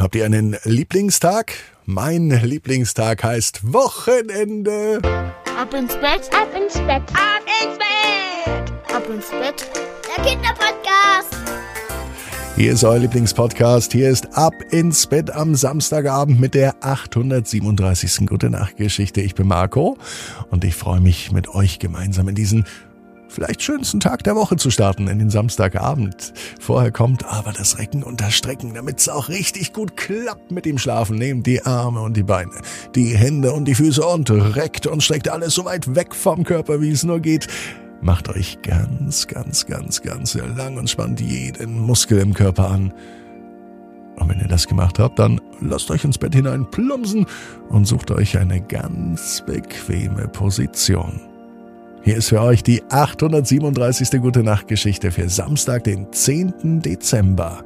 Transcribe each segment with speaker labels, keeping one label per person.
Speaker 1: Habt ihr einen Lieblingstag? Mein Lieblingstag heißt Wochenende.
Speaker 2: Ab ins Bett, ab ins Bett, ab ins Bett, ab ins Bett. Der Kinderpodcast.
Speaker 1: Hier ist euer Lieblingspodcast. Hier ist Ab ins Bett am Samstagabend mit der 837. Gute Nacht Geschichte. Ich bin Marco und ich freue mich mit euch gemeinsam in diesen vielleicht schönsten Tag der Woche zu starten, in den Samstagabend. Vorher kommt aber das Recken und das Strecken, damit es auch richtig gut klappt mit dem Schlafen. Nehmt die Arme und die Beine, die Hände und die Füße und reckt und streckt alles so weit weg vom Körper, wie es nur geht. Macht euch ganz, ganz, ganz, ganz lang und spannt jeden Muskel im Körper an. Und wenn ihr das gemacht habt, dann lasst euch ins Bett hinein plumpsen und sucht euch eine ganz bequeme Position. Hier ist für euch die 837. Gute Nacht Geschichte für Samstag, den 10. Dezember.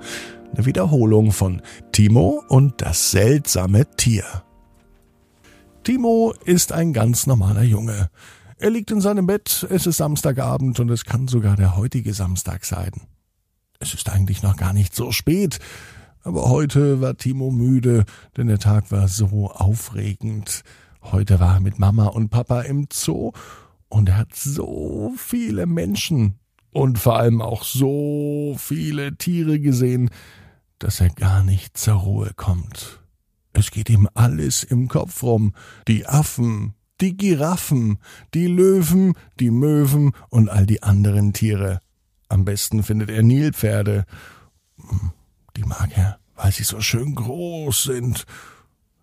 Speaker 1: Eine Wiederholung von Timo und das seltsame Tier. Timo ist ein ganz normaler Junge. Er liegt in seinem Bett, es ist Samstagabend und es kann sogar der heutige Samstag sein. Es ist eigentlich noch gar nicht so spät, aber heute war Timo müde, denn der Tag war so aufregend. Heute war er mit Mama und Papa im Zoo und er hat so viele Menschen und vor allem auch so viele Tiere gesehen, dass er gar nicht zur Ruhe kommt. Es geht ihm alles im Kopf rum. Die Affen, die Giraffen, die Löwen, die Möwen und all die anderen Tiere. Am besten findet er Nilpferde. Die mag er, weil sie so schön groß sind.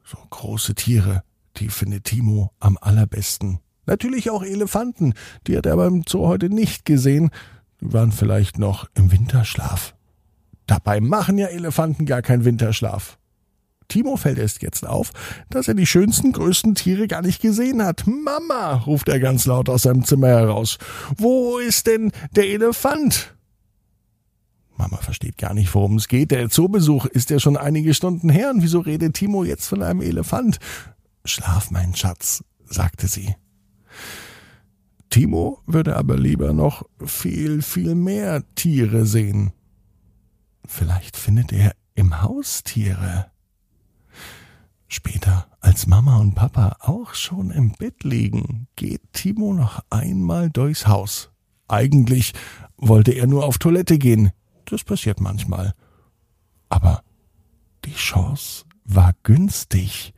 Speaker 1: So große Tiere, die findet Timo am allerbesten. Natürlich auch Elefanten, die hat er beim Zoo heute nicht gesehen. Die waren vielleicht noch im Winterschlaf. Dabei machen ja Elefanten gar keinen Winterschlaf. Timo fällt erst jetzt auf, dass er die schönsten, größten Tiere gar nicht gesehen hat. Mama, ruft er ganz laut aus seinem Zimmer heraus. Wo ist denn der Elefant? Mama versteht gar nicht, worum es geht. Der Zoobesuch ist ja schon einige Stunden her und wieso redet Timo jetzt von einem Elefant? Schlaf, mein Schatz, sagte sie. Timo würde aber lieber noch viel, viel mehr Tiere sehen. Vielleicht findet er im Haus Tiere. Später, als Mama und Papa auch schon im Bett liegen, geht Timo noch einmal durchs Haus. Eigentlich wollte er nur auf Toilette gehen. Das passiert manchmal. Aber die Chance war günstig.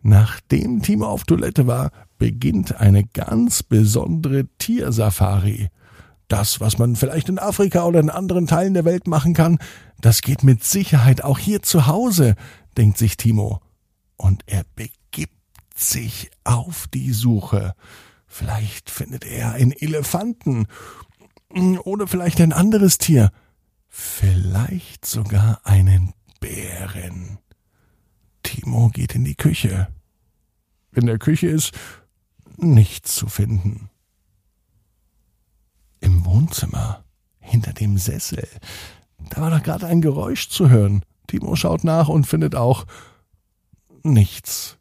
Speaker 1: Nachdem Timo auf Toilette war, beginnt eine ganz besondere Tiersafari. Das, was man vielleicht in Afrika oder in anderen Teilen der Welt machen kann, das geht mit Sicherheit auch hier zu Hause, denkt sich Timo. Und er begibt sich auf die Suche. Vielleicht findet er einen Elefanten oder vielleicht ein anderes Tier, vielleicht sogar einen Bären. Timo geht in die Küche. In der Küche ist nichts zu finden. Im Wohnzimmer, hinter dem Sessel, da war doch gerade ein Geräusch zu hören. Timo schaut nach und findet auch nichts.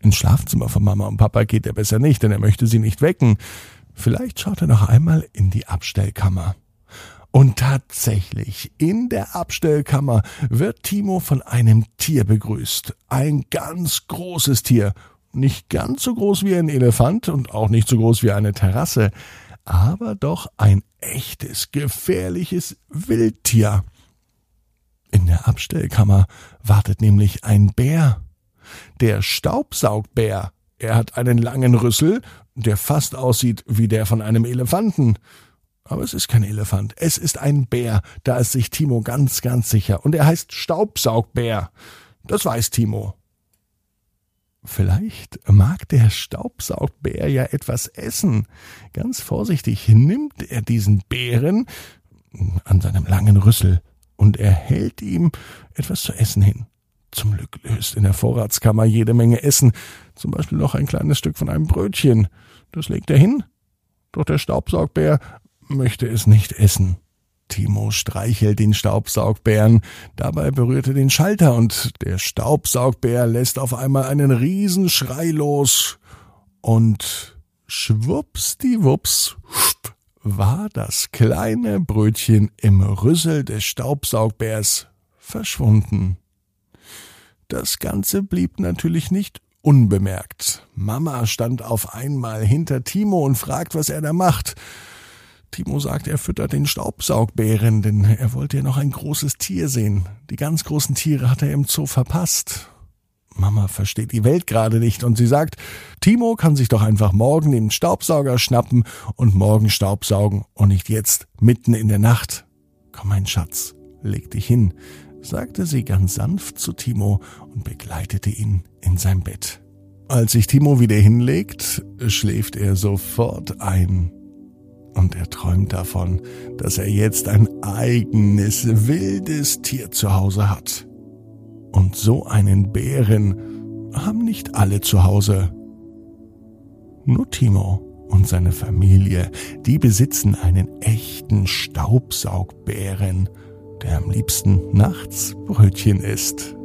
Speaker 1: Ins Schlafzimmer von Mama und Papa geht er besser nicht, denn er möchte sie nicht wecken. Vielleicht schaut er noch einmal in die Abstellkammer. Und tatsächlich, in der Abstellkammer wird Timo von einem Tier begrüßt. Ein ganz großes Tier nicht ganz so groß wie ein Elefant und auch nicht so groß wie eine Terrasse, aber doch ein echtes, gefährliches Wildtier. In der Abstellkammer wartet nämlich ein Bär. Der Staubsaugbär. Er hat einen langen Rüssel, der fast aussieht wie der von einem Elefanten. Aber es ist kein Elefant, es ist ein Bär, da ist sich Timo ganz, ganz sicher. Und er heißt Staubsaugbär. Das weiß Timo. Vielleicht mag der Staubsaugbär ja etwas essen. Ganz vorsichtig nimmt er diesen Bären an seinem langen Rüssel und er hält ihm etwas zu essen hin. Zum Glück löst in der Vorratskammer jede Menge Essen, zum Beispiel noch ein kleines Stück von einem Brötchen. Das legt er hin, doch der Staubsaugbär möchte es nicht essen. Timo streichelt den Staubsaugbären, dabei berührt er den Schalter und der Staubsaugbär lässt auf einmal einen Riesenschrei los und schwuppsdiwupps war das kleine Brötchen im Rüssel des Staubsaugbärs verschwunden. Das Ganze blieb natürlich nicht unbemerkt. Mama stand auf einmal hinter Timo und fragt, was er da macht. Timo sagt, er füttert den Staubsaugbären, denn er wollte ja noch ein großes Tier sehen. Die ganz großen Tiere hat er im Zoo verpasst. Mama versteht die Welt gerade nicht und sie sagt, Timo kann sich doch einfach morgen den Staubsauger schnappen und morgen Staubsaugen und nicht jetzt, mitten in der Nacht. Komm, mein Schatz, leg dich hin, sagte sie ganz sanft zu Timo und begleitete ihn in sein Bett. Als sich Timo wieder hinlegt, schläft er sofort ein. Und er träumt davon, dass er jetzt ein eigenes wildes Tier zu Hause hat. Und so einen Bären haben nicht alle zu Hause. Nur Timo und seine Familie, die besitzen einen echten Staubsaugbären, der am liebsten nachts Brötchen isst.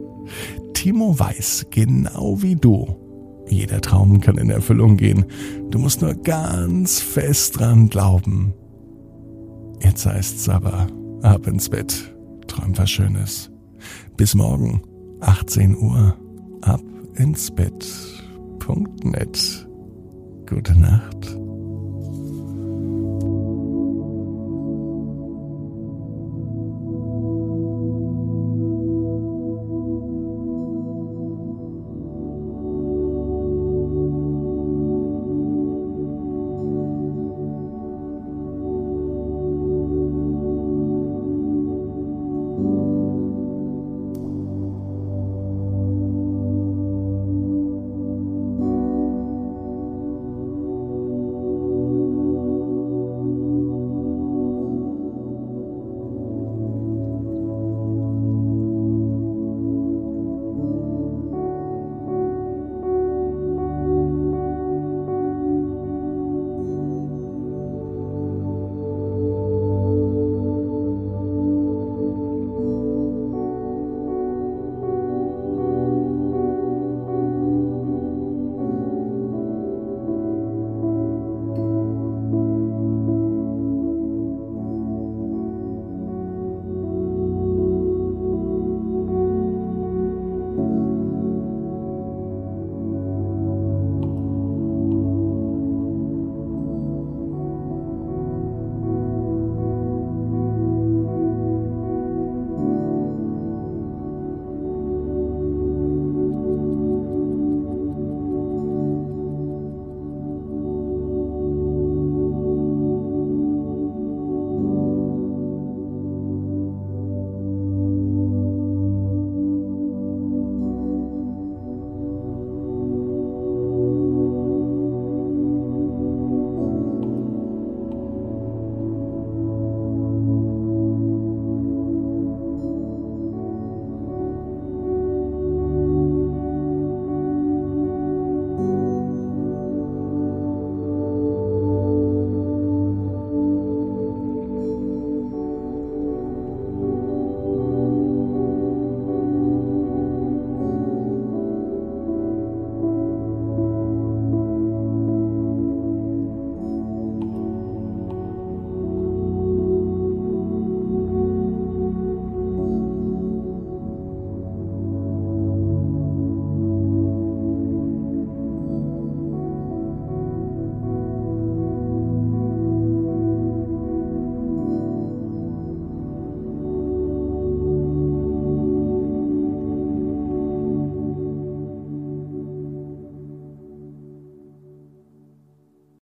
Speaker 1: Timo weiß, genau wie du, jeder Traum kann in Erfüllung gehen. Du musst nur ganz fest dran glauben. Jetzt heißt's aber, ab ins Bett, träum was Schönes. Bis morgen, 18 Uhr, ab ins Bett.net. Gute Nacht.